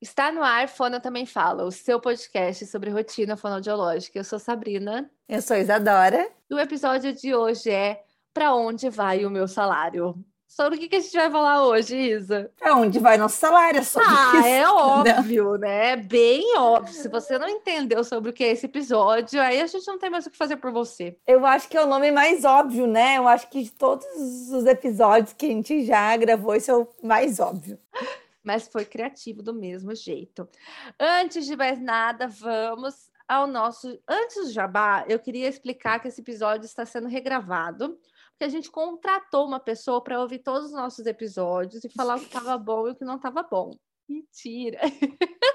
Está no ar, Fono Também Fala, o seu podcast sobre rotina fonoaudiológica. Eu sou Sabrina. Eu sou Isadora. E o episódio de hoje é Para onde vai o meu salário? Sobre o que, que a gente vai falar hoje, Isa? Para onde vai nosso salário? Sobre ah, isso. é óbvio, né? Bem óbvio. Se você não entendeu sobre o que é esse episódio, aí a gente não tem mais o que fazer por você. Eu acho que é o nome mais óbvio, né? Eu acho que de todos os episódios que a gente já gravou, esse é o mais óbvio mas foi criativo do mesmo jeito. Antes de mais nada, vamos ao nosso. Antes do jabá, eu queria explicar que esse episódio está sendo regravado, porque a gente contratou uma pessoa para ouvir todos os nossos episódios e falar o que estava bom e o que não estava bom. Mentira!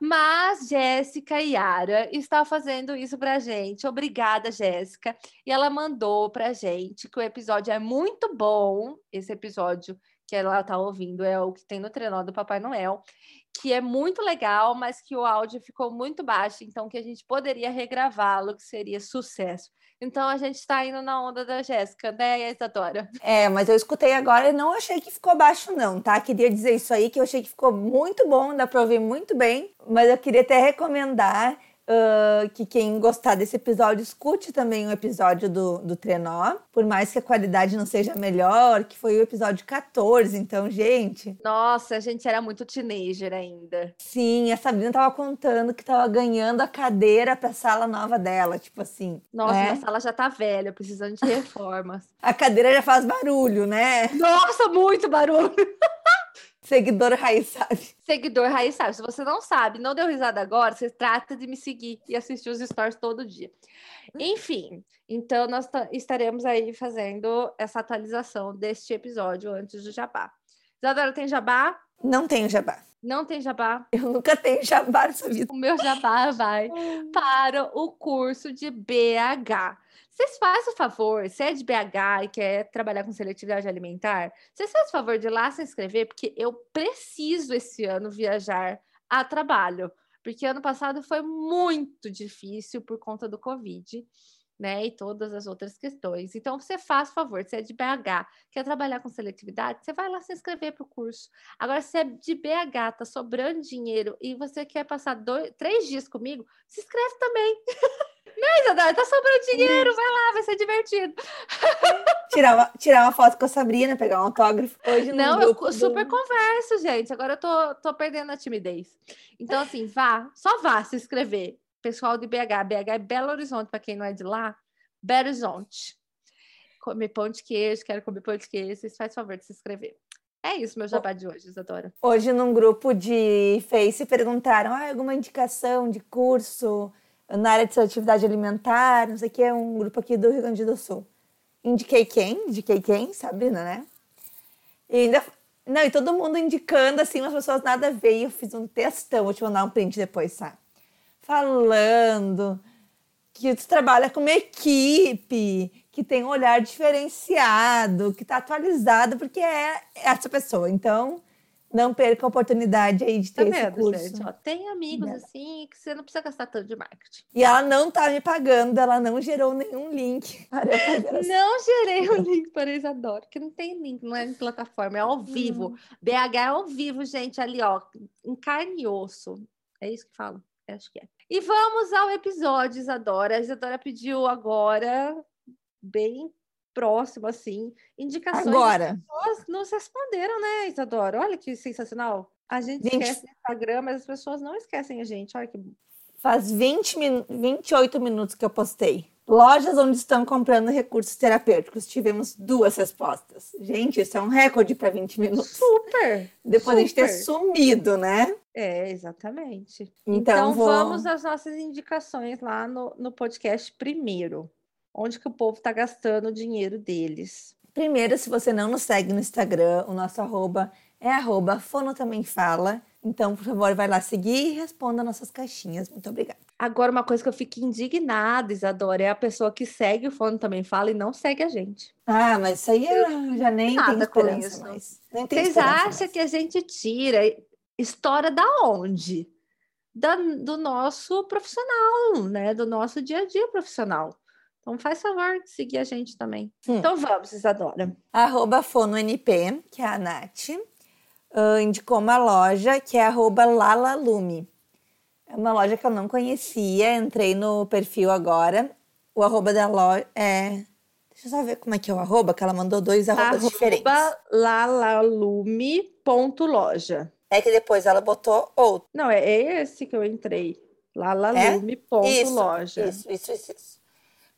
Mas Jéssica Yara está fazendo isso para gente. Obrigada, Jéssica. E ela mandou para gente que o episódio é muito bom. Esse episódio que ela tá ouvindo é o que tem no trenó do Papai Noel, que é muito legal, mas que o áudio ficou muito baixo, então que a gente poderia regravá-lo, que seria sucesso. Então a gente está indo na onda da Jéssica, né, Isadora? É, mas eu escutei agora e não achei que ficou baixo, não, tá? Queria dizer isso aí, que eu achei que ficou muito bom, dá para ouvir muito bem, mas eu queria até recomendar Uh, que quem gostar desse episódio escute também o episódio do, do Trenó, por mais que a qualidade não seja melhor, que foi o episódio 14. Então, gente. Nossa, a gente era muito teenager ainda. Sim, a Sabrina tava contando que tava ganhando a cadeira pra sala nova dela, tipo assim. Nossa, né? a sala já tá velha, precisando de reformas. a cadeira já faz barulho, né? Nossa, muito barulho! Seguidor raiz sabe. Seguidor raiz sabe. Se você não sabe, não deu risada agora, você trata de me seguir e assistir os stories todo dia. Enfim, então nós estaremos aí fazendo essa atualização deste episódio antes do jabá. Isadora, tem jabá? Não tenho jabá. Não tem jabá? Eu nunca tenho jabá nessa vida. O meu jabá vai para o curso de BH. Vocês fazem o favor, se é de BH e quer trabalhar com seletividade alimentar, vocês fazem o favor de ir lá se inscrever, porque eu preciso esse ano viajar a trabalho. Porque ano passado foi muito difícil por conta do Covid, né? E todas as outras questões. Então, você faz favor, se é de BH, quer trabalhar com seletividade, você vai lá se inscrever para o curso. Agora, se é de BH, tá sobrando dinheiro e você quer passar dois, três dias comigo, se inscreve também. Não, Isadora, tá sobrando dinheiro, vai lá, vai ser divertido. Tirar uma, tirar uma foto com a Sabrina, pegar um autógrafo. Hoje Não, eu super do... converso, gente. Agora eu tô, tô perdendo a timidez. Então, assim, vá, só vá se inscrever. Pessoal de BH. BH é Belo Horizonte, para quem não é de lá. Belo Horizonte. Comer pão de queijo, quero comer pão de queijo. Vocês fazem favor de se inscrever. É isso, meu jabá de hoje, Isadora. Hoje, num grupo de Face, perguntaram ah, alguma indicação de curso na área de atividade alimentar, não sei o que, é um grupo aqui do Rio Grande do Sul. Indiquei quem? Indiquei quem? Sabrina, né? E ainda. Não, e todo mundo indicando, assim, umas pessoas nada. E eu fiz um textão, vou te mandar um print depois, tá? Falando que tu trabalha com uma equipe, que tem um olhar diferenciado, que tá atualizado, porque é essa pessoa. Então, não perca a oportunidade aí de ter tá vendo, esse curso. Gente, ó, tem amigos é. assim que você não precisa gastar tanto de marketing. E ela não tá me pagando, ela não gerou nenhum link. não gerei um link para Isadora, que não tem link, não é em plataforma, é ao vivo. Hum. BH é ao vivo, gente, ali, ó, em carne e osso. É isso que fala? Acho que é. E vamos ao episódio, Isadora. A Isadora pediu agora, bem próximo, assim, indicações. Agora. As pessoas nos responderam, né, Isadora? Olha que sensacional. A gente 20... esquece o Instagram, mas as pessoas não esquecem a gente. Olha que. Faz 20 min... 28 minutos que eu postei. Lojas onde estão comprando recursos terapêuticos. Tivemos duas respostas. Gente, isso é um recorde para 20 minutos. Super! Depois super. a gente ter sumido, né? É, exatamente. Então, então vou... vamos às nossas indicações lá no, no podcast primeiro onde que o povo está gastando o dinheiro deles. Primeiro, se você não nos segue no Instagram, o nosso arroba é arroba Fono Também Fala. Então, por favor, vai lá seguir e responda nossas caixinhas. Muito obrigada. Agora, uma coisa que eu fico indignada, Isadora, é a pessoa que segue o Fono Também Fala e não segue a gente. Ah, mas isso aí eu já nem tenho esperança mais. Nem Vocês acham que a gente tira história da onde? Da, do nosso profissional, né? Do nosso dia a dia profissional. Então faz favor de seguir a gente também. Hum. Então vamos, Isadora. Arroba FonoNP, que é a Nath. uh, indicou uma loja que é arroba Lalalume. É uma loja que eu não conhecia, entrei no perfil agora. O arroba da loja é. Deixa eu só ver como é que é o arroba, que ela mandou dois arrobas Arroba diferentes. lalalume.loja. É que depois ela botou outro. Não, é, é esse que eu entrei. Lalalume.loja. Isso, isso, isso, isso.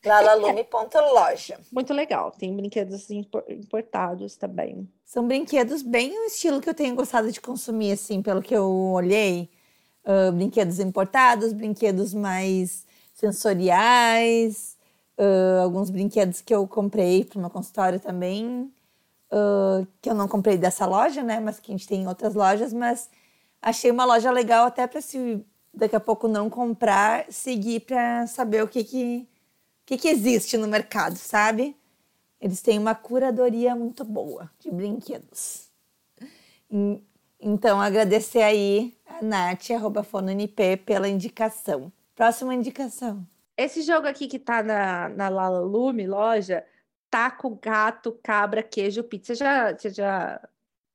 Lalalume.loja. Muito legal. Tem brinquedos impor- importados também. São brinquedos bem o estilo que eu tenho gostado de consumir, assim, pelo que eu olhei. Ah, brinquedos importados, brinquedos mais sensoriais, ah, alguns brinquedos que eu comprei para o meu consultório também, ah, que eu não comprei dessa loja, né? Mas que a gente tem em outras lojas, mas achei uma loja legal até para se daqui a pouco não comprar, seguir para saber o que que, que que existe no mercado, sabe? Eles têm uma curadoria muito boa de brinquedos. Então, agradecer aí a Nath, arroba FonoNP, pela indicação. Próxima indicação. Esse jogo aqui que tá na, na Lalalume, loja, taco, gato, cabra, queijo, pizza. Você já, você já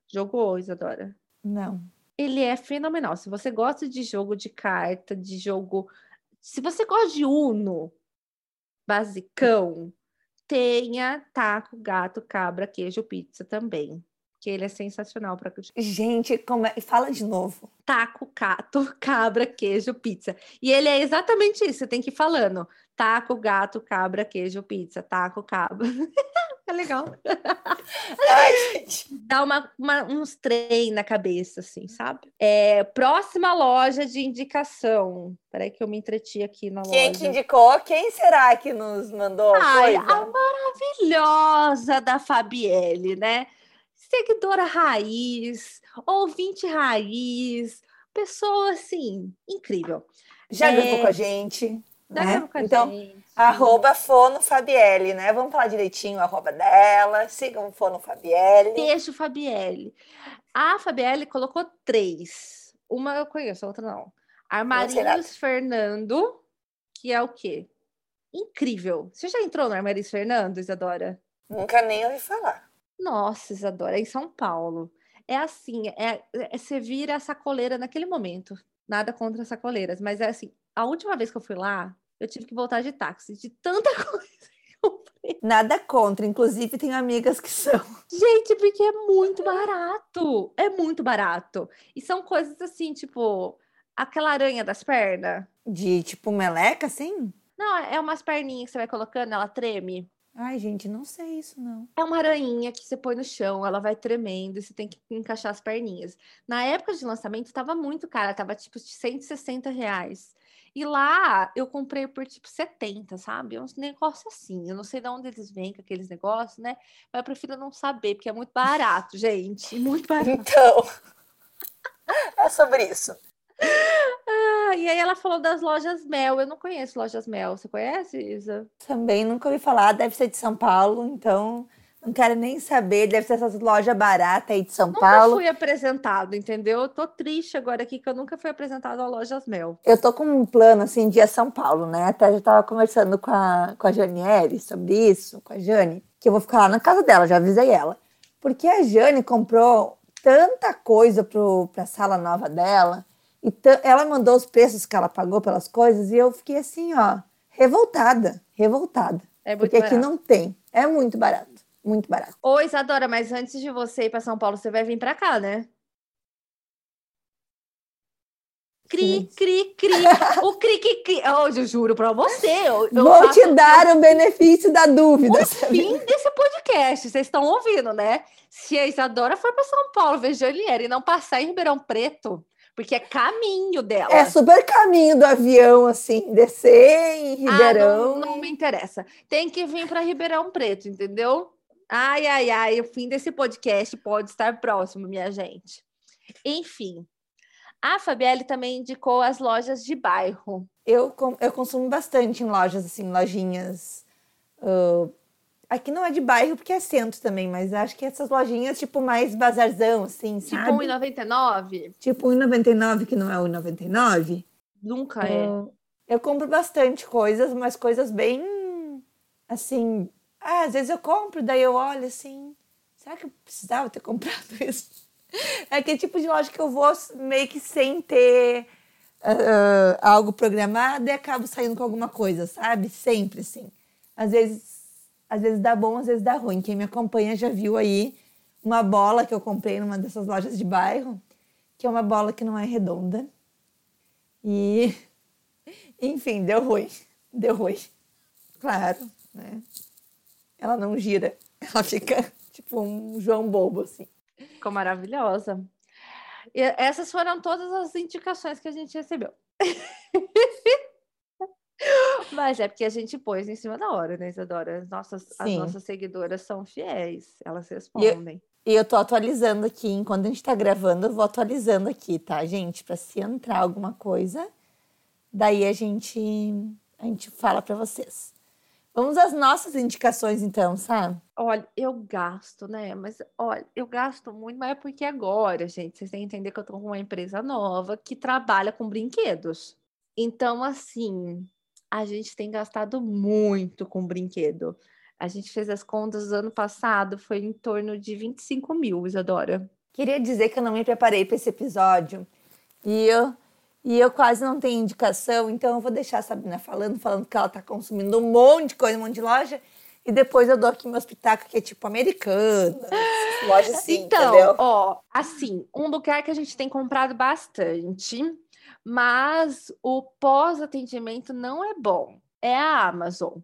jogou, Isadora? Não. Ele é fenomenal. Se você gosta de jogo de carta, de jogo. Se você gosta de Uno, basicão, tenha taco, gato, cabra, queijo, pizza também. Que ele é sensacional para Gente, como é... fala de novo. taco, gato, cabra, queijo, pizza. E ele é exatamente isso, você tem que ir falando. Taco, gato, cabra, queijo, pizza. Taco, cabra. legal. Ai. Dá uma, uma- uns trem na cabeça, assim, sabe? É, próxima loja de indicação. Peraí que eu me entreti aqui na Quem loja. que indicou? Quem será que nos mandou Ai, coisa? a maravilhosa da Fabielle, né? Seguidora raiz, ouvinte raiz, pessoa assim, incrível. Já É. gravou com a gente. Dá né? pra com a Então, gente. Arroba Fono Fabielle, né? Vamos falar direitinho o arroba dela. Sigam o Fono Fabielle. Beijo, Fabielle. A Fabielle colocou três. Uma eu conheço, a outra não. Armarinhos Fernando, que é o quê? Incrível. Você já entrou no Armarinhos Fernando, Isadora? Nunca nem ouvi falar. Nossa, Isadora, é em São Paulo. É assim, é, é- você vira a sacoleira naquele momento. Nada contra sacoleiras, mas é assim, a última vez que eu fui lá, eu tive que voltar de táxi, de tanta coisa que eu. Nada contra. Inclusive, tenho amigas que são. Gente, porque é muito barato. É muito barato. E são coisas assim, tipo, aquela aranha das pernas. De tipo meleca, assim? Não, é umas perninhas que você vai colocando, ela treme. Ai, gente, não sei isso, não. É uma aranha que você põe no chão, ela vai tremendo e você tem que encaixar as perninhas. Na época de lançamento tava muito cara, tava tipo de 160 reais. E lá eu comprei por tipo 70, sabe? É uns negócios assim. Eu não sei de onde eles vêm com aqueles negócios, né? Mas eu prefiro não saber, porque é muito barato, gente. Muito barato. Então, é sobre isso. Ah, e aí ela falou das lojas Mel. Eu não conheço lojas Mel. Você conhece, Isa? Também nunca ouvi falar, deve ser de São Paulo, então não quero nem saber. Deve ser essas lojas baratas aí de São Nunca Paulo. fui apresentado, entendeu? Eu tô triste agora aqui que eu nunca fui apresentado a lojas Mel. Eu tô com um plano assim de ir a São Paulo, né? Até já tava conversando com a, com a Janiele sobre isso, com a Jane, que eu vou ficar lá na casa dela, já avisei ela. Porque a Jane comprou tanta coisa pro, pra sala nova dela, e ela mandou os preços que ela pagou pelas coisas, e eu fiquei assim, ó, revoltada, revoltada. É muito Porque aqui barato. não tem. É muito barato, muito barato. Ô, Isadora, mas antes de você ir para São Paulo, você vai vir para cá, né? Cri, cri, cri. O cri, cri, cri. Oh, eu juro para você. Eu, eu Vou faço te dar o benefício da dúvida. o fim desse podcast. Vocês estão ouvindo, né? Se a Isadora for para São Paulo ver Joliera e não passar em Ribeirão Preto, porque é caminho dela. É super caminho do avião, assim, descer em Ah, Ribeirão. não, não me interessa. Tem que vir para Ribeirão Preto, entendeu? Ai, ai, ai, o fim desse podcast pode estar próximo, minha gente. Enfim, a Fabielle também indicou as lojas de bairro. Eu, com- eu consumo bastante em lojas, assim, lojinhas. ah, aqui não é de bairro, porque é centro também, mas acho que essas lojinhas, tipo, mais bazarzão, assim, Tipo sabe? 1,99? Tipo 1,99, que não é 1,99. Nunca é. Eu compro bastante coisas, mas coisas bem, assim... Ah, às vezes eu compro, daí eu olho assim... Será que eu precisava ter comprado isso? É aquele tipo de loja que eu vou meio que sem ter uh, algo programado e acabo saindo com alguma coisa, sabe? Sempre, assim. Às vezes, às vezes dá bom, às vezes dá ruim. Quem me acompanha já viu aí uma bola que eu comprei numa dessas lojas de bairro, que é uma bola que não é redonda. E, enfim, deu ruim. Deu ruim. Claro, né? Ela não gira. Ela fica tipo um João Bobo, assim. Ficou maravilhosa. E essas foram todas as indicações que a gente recebeu. Mas é porque a gente pôs em cima da hora, né, Isadora? As nossas, as nossas seguidoras são fiéis, elas respondem. E eu, eu tô atualizando aqui, enquanto a gente tá gravando, eu vou atualizando aqui, tá, gente? Para se entrar alguma coisa, daí a gente, a gente fala para vocês. Vamos às nossas indicações, então, sabe? Olha, eu gasto, né? Mas, olha, eu gasto muito, mas é porque agora, gente, vocês têm que entender que eu tô com uma empresa nova que trabalha com brinquedos. Então, assim, a gente tem gastado muito com brinquedo. A gente fez as contas ano passado, foi em torno de 25 mil, Isadora. Queria dizer que eu não me preparei para esse episódio. E eu e eu quase não tenho indicação, então eu vou deixar a Sabrina falando, falando que ela está consumindo um monte de coisa, um monte de loja. E depois eu dou aqui meu espetáculo que é tipo americana, loja assim, Então, entendeu? ó, assim, um lugar que a gente tem comprado bastante, mas o pós-atendimento não é bom. É a Amazon.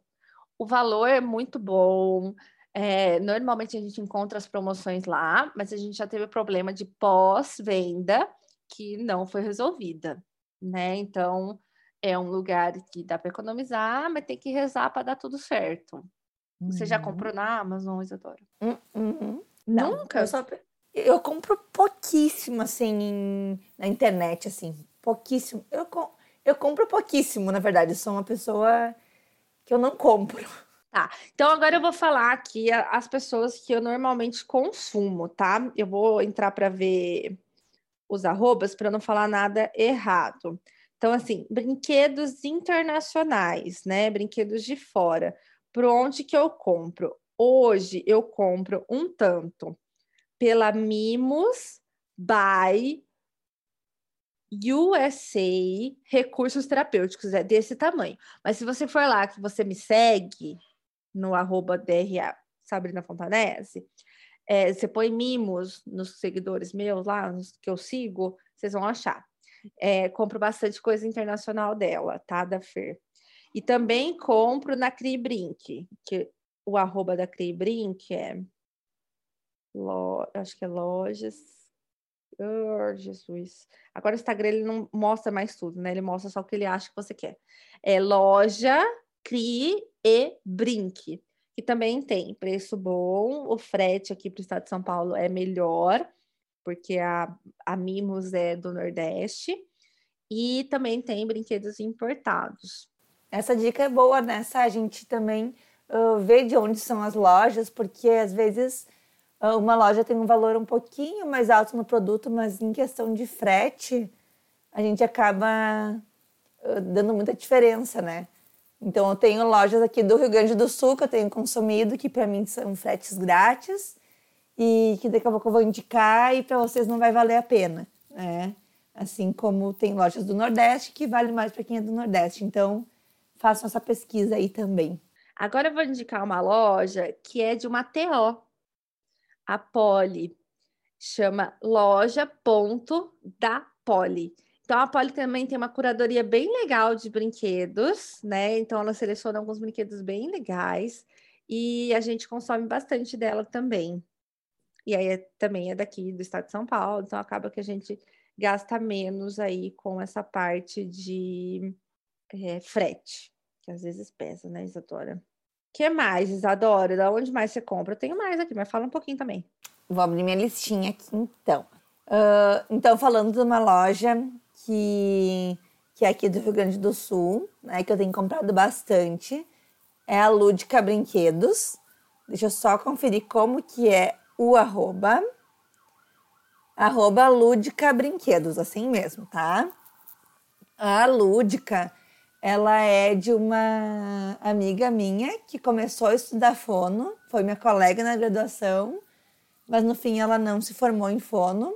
O valor é muito bom. É, normalmente a gente encontra as promoções lá, mas a gente já teve problema de pós-venda que não foi resolvida, né? Então, é um lugar que dá para economizar, mas tem que rezar para dar tudo certo. Uhum. Você já uhum. comprou na Amazon, Isadora? Uhum. Nunca? Eu, só... eu, compro pouquíssimo, assim, na internet, assim. Pouquíssimo. Eu, com... eu compro pouquíssimo, na verdade. Eu sou uma pessoa que eu não compro. Tá, então agora eu vou falar aqui as pessoas que eu normalmente consumo, tá? Eu vou entrar para ver os arrobas para não falar nada errado. Então, assim, brinquedos internacionais, né? Brinquedos de fora. Por onde que eu compro? Hoje eu compro um tanto pela Mimos by USA Recursos Terapêuticos, é desse tamanho. Mas se você for lá que você me segue no arroba DRA Sabrina Fontanese, é, você põe mimos nos seguidores meus lá, nos que eu sigo, vocês vão achar. É, compro bastante coisa internacional dela, tá? Da Fer. E também compro na Cribrink, que o arroba da é. Lo, acho que é lojas. Oh, Jesus. Agora o Instagram ele não mostra mais tudo, né? Ele mostra só o que ele acha que você quer. É loja, Cri e Brink que também tem preço bom. O frete aqui para o estado de São Paulo é melhor, porque a, a Mimos é do Nordeste. E também tem brinquedos importados. Essa dica é boa, né? A gente também uh, vê de onde são as lojas, porque às vezes uh, uma loja tem um valor um pouquinho mais alto no produto, mas em questão de frete, a gente acaba uh, dando muita diferença, né? Então, eu tenho lojas aqui do Rio Grande do Sul que eu tenho consumido, que para mim são fretes grátis e que daqui a pouco eu vou indicar e para vocês não vai valer a pena, né? Assim como tem lojas do Nordeste que vale mais para quem é do Nordeste. Então, façam essa pesquisa aí também. Agora eu vou indicar uma loja que é de uma TO, a Poli. Chama Loja Ponto da Poli. Então, a Polly também tem uma curadoria bem legal de brinquedos, né? Então, ela seleciona alguns brinquedos bem legais e a gente consome bastante dela também. E aí, é, também é daqui do estado de São Paulo, então acaba que a gente gasta menos aí com essa parte de é, frete, que às vezes pesa, né, Isadora? Que mais, Isadora? Da onde mais você compra? Eu tenho mais aqui, mas fala um pouquinho também. Vou abrir minha listinha aqui, então. Uh, então, falando de uma loja que, que é aqui do Rio Grande do Sul, né, que eu tenho comprado bastante, é a Lúdica Brinquedos. Deixa eu só conferir como que é o arroba. Arroba Lúdica Brinquedos, assim mesmo, tá? A Lúdica, ela é de uma amiga minha que começou a estudar fono, foi minha colega na graduação mas no fim ela não se formou em fono,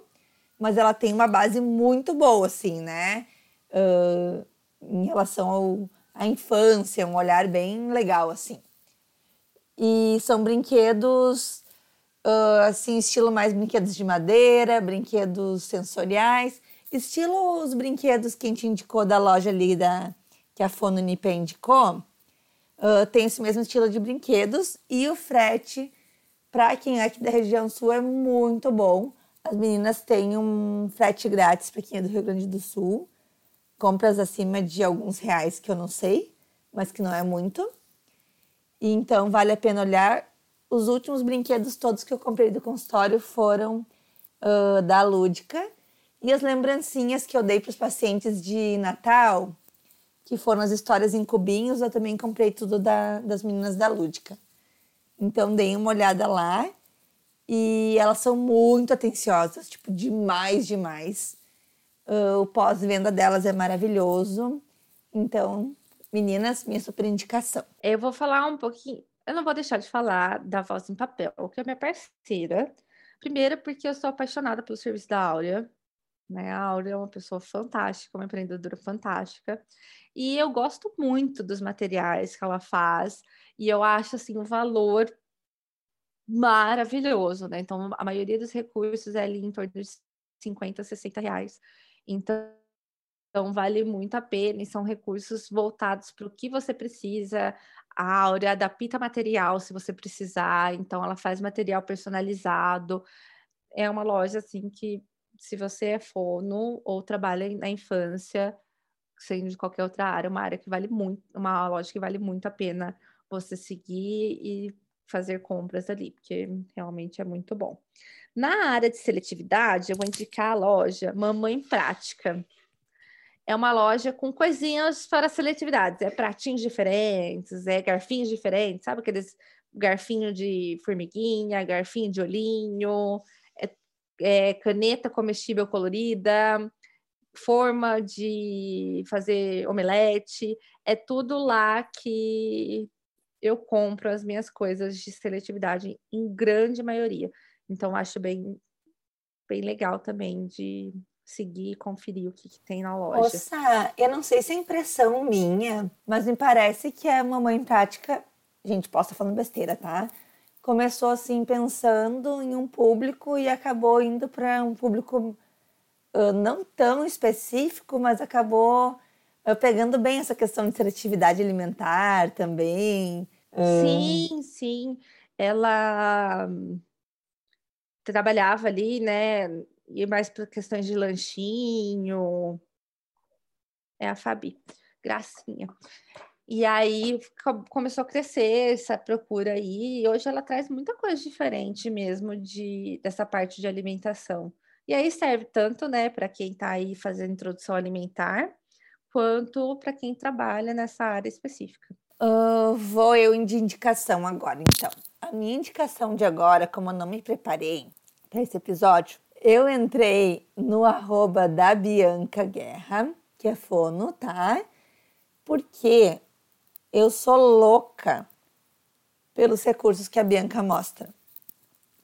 mas ela tem uma base muito boa, assim, né? Uh, em relação ao, à infância, um olhar bem legal, assim. E são brinquedos, uh, assim, estilo mais brinquedos de madeira, brinquedos sensoriais, estilo os brinquedos que a gente indicou da loja ali da, que a Fono Nipe indicou. Uh, tem esse mesmo estilo de brinquedos e o frete para quem é aqui da região sul é muito bom. As meninas têm um frete grátis para quem é do Rio Grande do Sul. Compras acima de alguns reais que eu não sei, mas que não é muito. E então vale a pena olhar. Os últimos brinquedos todos que eu comprei do consultório foram uh, da Lúdica. E as lembrancinhas que eu dei para os pacientes de Natal que foram as histórias em cubinhos, eu também comprei tudo da, das meninas da Lúdica. Então dei uma olhada lá e elas são muito atenciosas, tipo, demais, demais. Uh, o pós-venda delas é maravilhoso. Então, meninas, minha super indicação. Eu vou falar um pouquinho, eu não vou deixar de falar da Voz em Papel, que é minha parceira. Primeiro, porque eu sou apaixonada pelo serviço da Áurea. Né? A Áurea é uma pessoa fantástica, uma empreendedora fantástica. E eu gosto muito dos materiais que ela faz, e eu acho assim o valor maravilhoso, né? Então, a maioria dos recursos é ali em torno de 50, 60 reais. Então, então vale muito a pena e são recursos voltados para o que você precisa. A Áurea adapta material se você precisar, então ela faz material personalizado. É uma loja assim que, se você é fono ou trabalha na infância, sendo de qualquer outra área, uma área que vale muito, uma loja que vale muito a pena você seguir e fazer compras ali, porque realmente é muito bom. Na área de seletividade, eu vou indicar a loja Mamãe Prática. É uma loja com coisinhas para seletividades, é pratinhos diferentes, é garfinhos diferentes, sabe aqueles garfinho de formiguinha, garfinho de olhinho, é, é caneta comestível colorida, forma de fazer omelete, é tudo lá que eu compro as minhas coisas de seletividade em grande maioria. Então acho bem bem legal também de seguir e conferir o que, que, tem na loja. Nossa, eu não sei se é impressão minha, mas me parece que a mamãe prática, gente, posso estar falando besteira, tá? Começou assim pensando em um público e acabou indo para um público uh, não tão específico, mas acabou pegando bem essa questão de seletividade alimentar também. Sim, sim. Ela trabalhava ali, né? E mais para questões de lanchinho. É a Fabi, gracinha. E aí começou a crescer essa procura aí, e hoje ela traz muita coisa diferente mesmo de dessa parte de alimentação. E aí serve tanto, né, para quem está aí fazendo introdução alimentar, quanto para quem trabalha nessa área específica. Uh, vou eu de indicação agora, então. A minha indicação de agora, como eu não me preparei para esse episódio, eu entrei no arroba da Bianca Guerra, que é fono, tá? Porque eu sou louca pelos recursos que a Bianca mostra.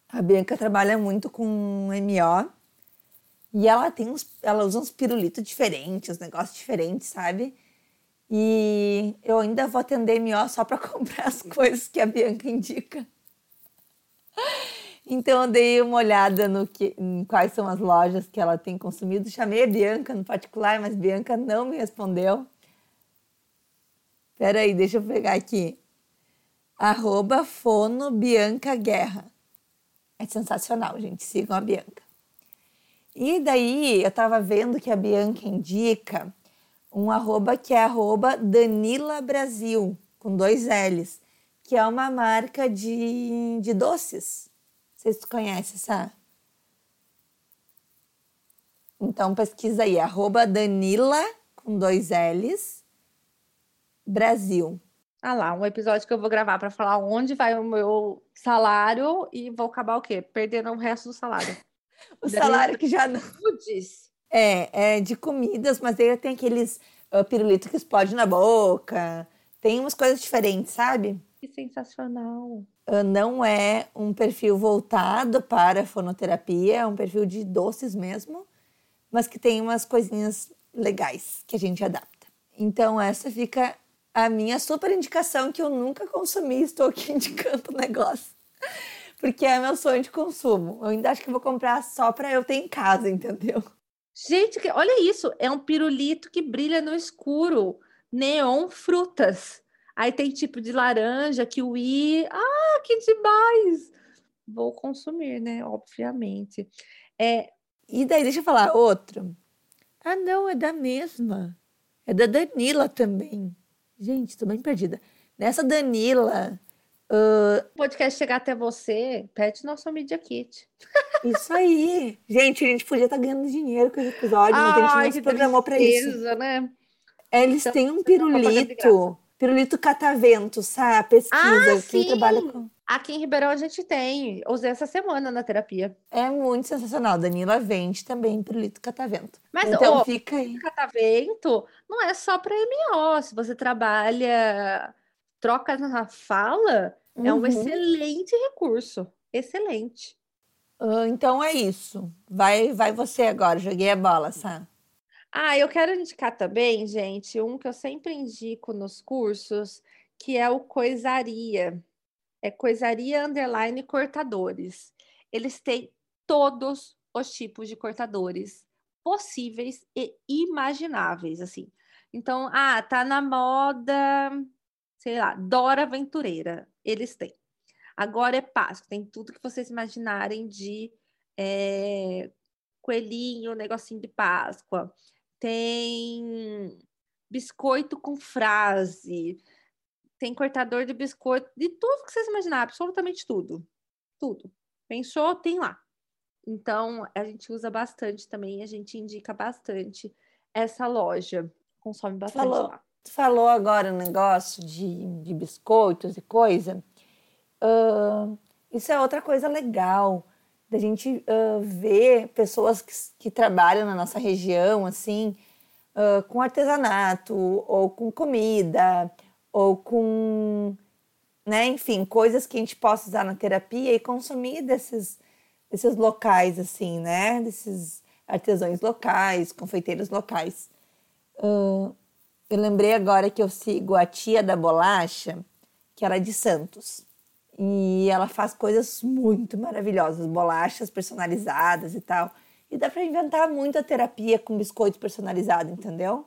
A Bianca trabalha muito com MO e ela tem uns, ela usa uns pirulitos diferentes, uns negócios diferentes, sabe? E eu ainda vou atender MO só para comprar as coisas que a Bianca indica. Então eu dei uma olhada no que, em quais são as lojas que ela tem consumido. Chamei a Bianca no particular, mas Bianca não me respondeu. Espera aí, deixa eu pegar aqui. Arroba Fono Bianca Guerra. É sensacional, gente. Sigam a Bianca. E daí eu estava vendo que a Bianca indica um arroba que é arroba Danila Brasil, com dois L's, que é uma marca de, de doces. Vocês conhecem, sabe? Então pesquisa aí, arroba Danila, com dois L's, Brasil. Ah lá, um episódio que eu vou gravar para falar onde vai o meu salário e vou acabar o quê? Perdendo o resto do salário. O salário que já não. É, é de comidas, mas aí tem aqueles uh, pirulitos que explode na boca. Tem umas coisas diferentes, sabe? Que sensacional. Uh, não é um perfil voltado para fonoterapia, é um perfil de doces mesmo, mas que tem umas coisinhas legais que a gente adapta. Então, essa fica a minha super indicação que eu nunca consumi, estou aqui indicando o negócio. Porque é meu sonho de consumo. Eu ainda acho que vou comprar só para eu ter em casa, entendeu? Gente, olha isso, é um pirulito que brilha no escuro, neon frutas. Aí tem tipo de laranja, kiwi. Ah, que demais! Vou consumir, né? Obviamente. É... E daí, deixa eu falar outro. Ah, não, é da mesma. É da Danila também. Gente, estou bem perdida. Nessa Danila. Uh... O podcast chegar até você, pede nosso Media Kit. Isso aí. Gente, a gente podia estar tá ganhando dinheiro com esse episódio, mas a gente não se programou para isso. Né? Eles então, têm um pirulito. Pirulito catavento, sabe? Pesquisa. Ah, trabalha com. Aqui em Ribeirão a gente tem. Usei essa semana na terapia. É muito sensacional. Danila vende também pirulito catavento. Mas então, o fica aí. catavento não é só para MO. Se você trabalha troca na fala, uhum. é um uhum. excelente recurso. Excelente. Uh, então é isso. Vai, vai você agora. Joguei a bola, Sá. Ah, eu quero indicar também, gente, um que eu sempre indico nos cursos, que é o Coisaria. É Coisaria Underline Cortadores. Eles têm todos os tipos de cortadores possíveis e imagináveis, assim. Então, ah, tá na moda, sei lá, Dora Aventureira. Eles têm. Agora é Páscoa, tem tudo que vocês imaginarem de é, coelhinho, negocinho de Páscoa tem biscoito com frase, tem cortador de biscoito, de tudo que vocês imaginar, absolutamente tudo. Tudo. Pensou, tem lá. Então, a gente usa bastante também, a gente indica bastante essa loja. Consome bastante falou, lá. Falou agora um negócio de, de biscoitos e coisa. Uh, isso é outra coisa legal da gente uh, ver pessoas que, que, trabalham na nossa região, assim, uh, com artesanato, ou com comida, ou com, né, enfim, coisas que a gente possa usar na terapia e consumir desses, desses locais, assim, né, desses artesãos locais, confeiteiros locais. Uh, eu lembrei agora que eu sigo a tia da bolacha, que ela é de Santos. E ela faz coisas muito maravilhosas, bolachas personalizadas e tal. E dá para inventar muita terapia com biscoito personalizado, entendeu?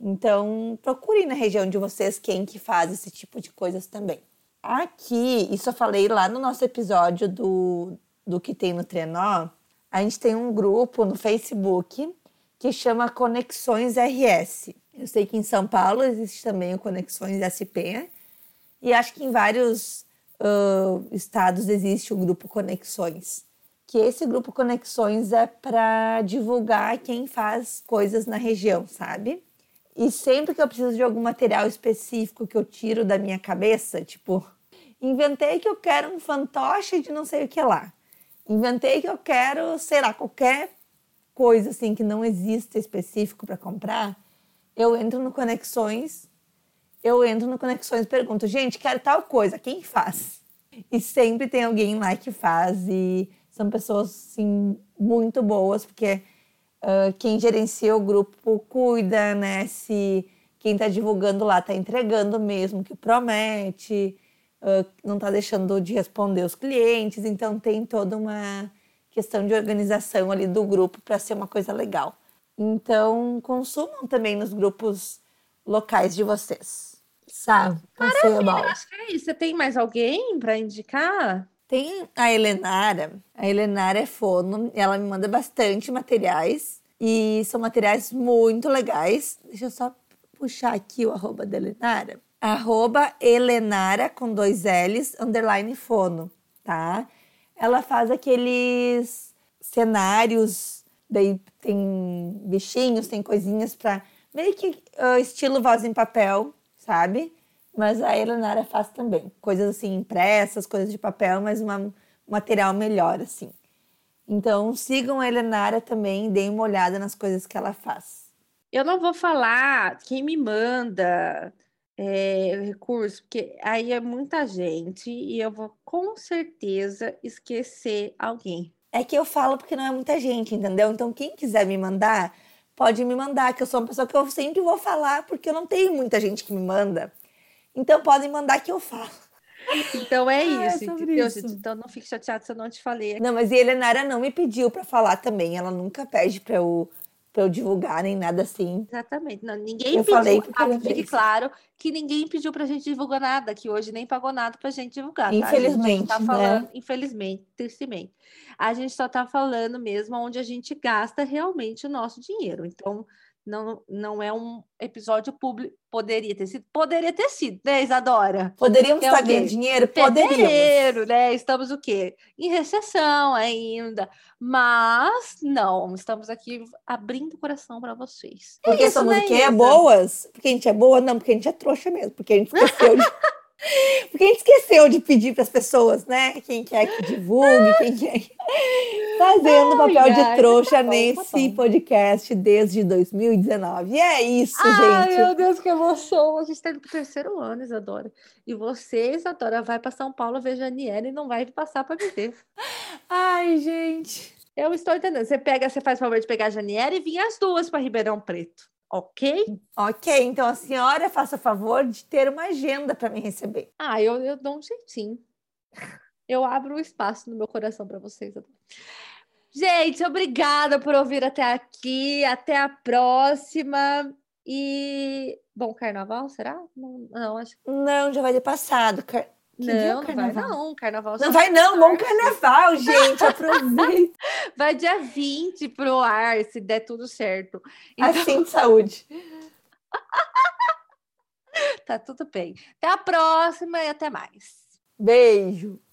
Então, procurem na região de vocês quem que faz esse tipo de coisas também. Aqui, isso eu falei lá no nosso episódio do, do que tem no Trenó, a gente tem um grupo no Facebook que chama Conexões RS. Eu sei que em São Paulo existe também o Conexões SP, e acho que em vários uh, estados existe o grupo Conexões. Que esse grupo Conexões é para divulgar quem faz coisas na região, sabe? E sempre que eu preciso de algum material específico que eu tiro da minha cabeça, tipo, inventei que eu quero um fantoche de não sei o que lá. Inventei que eu quero, sei lá, qualquer coisa assim que não exista específico para comprar, eu entro no Conexões eu entro no Conexões e pergunto, gente, quero tal coisa, quem faz? E sempre tem alguém lá que faz, e são pessoas, sim, muito boas, porque uh, quem gerencia o grupo cuida, né? Se quem está divulgando lá está entregando mesmo que promete, uh, não está deixando de responder os clientes, então tem toda uma questão de organização ali do grupo para ser uma coisa legal. Então, consumam também nos grupos locais de vocês. Sabe? Maravilha, acho que é isso. Você tem mais alguém para indicar? Tem a Helenara. A Helenara é fono, ela me manda bastante materiais e são materiais muito legais. Deixa eu só puxar aqui o arroba da Helenara. Arroba Helenara com dois L's, underline fono, tá? Ela faz aqueles cenários, daí tem bichinhos, tem coisinhas para meio que uh, estilo voz em papel, sabe? Mas a Eleonora faz também. Coisas assim impressas, coisas de papel, mas uma, um material melhor, assim. Então sigam a Eleonora também, deem uma olhada nas coisas que ela faz. Eu não vou falar quem me manda é, recurso, porque aí é muita gente e eu vou com certeza esquecer alguém. É que eu falo porque não é muita gente, entendeu? Então, quem quiser me mandar, pode me mandar, que eu sou uma pessoa que eu sempre vou falar, porque eu não tenho muita gente que me manda. Então, podem mandar que eu falo. Então é Ah, é isso, isso. Então não fique chateado se eu não te falei. Não, mas a Helenara não me pediu pra falar também. Ela nunca pede pra eu, pra eu divulgar nem nada assim. Exatamente. Não, ninguém Eu pediu. falei porque ah, que fique claro que ninguém pediu pra gente divulgar nada, que hoje nem pagou nada pra gente divulgar. tá, gente? A gente Infelizmente, tá né? falando, infelizmente, tristemente. A gente só tá falando mesmo onde a gente gasta realmente o nosso dinheiro. Então, não, não é um episódio público. Poderia ter sido, poderia ter sido, né, Isadora? Poderíamos É estar ganhando dinheiro? Poderíamos. Fevereiro, né? Estamos o quê? Em recessão ainda. Mas não, estamos aqui abrindo o coração para vocês. É Porque isso, somos né, o quê? É boas? Porque a gente é boa? Não, porque a gente é trouxa mesmo. Porque a gente esqueceu de... Porque a gente esqueceu de pedir para as pessoas, né? Quem quer que divulgue, quem quer. Fazendo Ai, papel de ai, trouxa tá bom, tá nesse bom. podcast desde 2019. E é isso, Ai, gente. meu Deus, que emoção! A gente está indo pro terceiro ano, Isadora. E você, Isadora, vai para São Paulo ver Janiela e não vai passar para viver. Ai, gente. Eu estou entendendo. Você pega, você faz o favor de pegar a Janiela e vir as duas para Ribeirão Preto, ok? Ok, então a senhora faça favor de ter uma agenda para me receber. Ah, eu, eu dou um jeitinho. Eu abro um espaço no meu coração para vocês. Gente, obrigada por ouvir até aqui. Até a próxima. E. Bom, carnaval, será? Não, não acho que. Não, já vai ter passado. Car... Que dia é Não, não vai carnaval? não. Carnaval Não vai não, pro bom ar. carnaval, gente. Aproveita. Vai dia 20 pro ar, se der tudo certo. Então, Assim de saúde. tá tudo bem. Até a próxima e até mais. Beijo.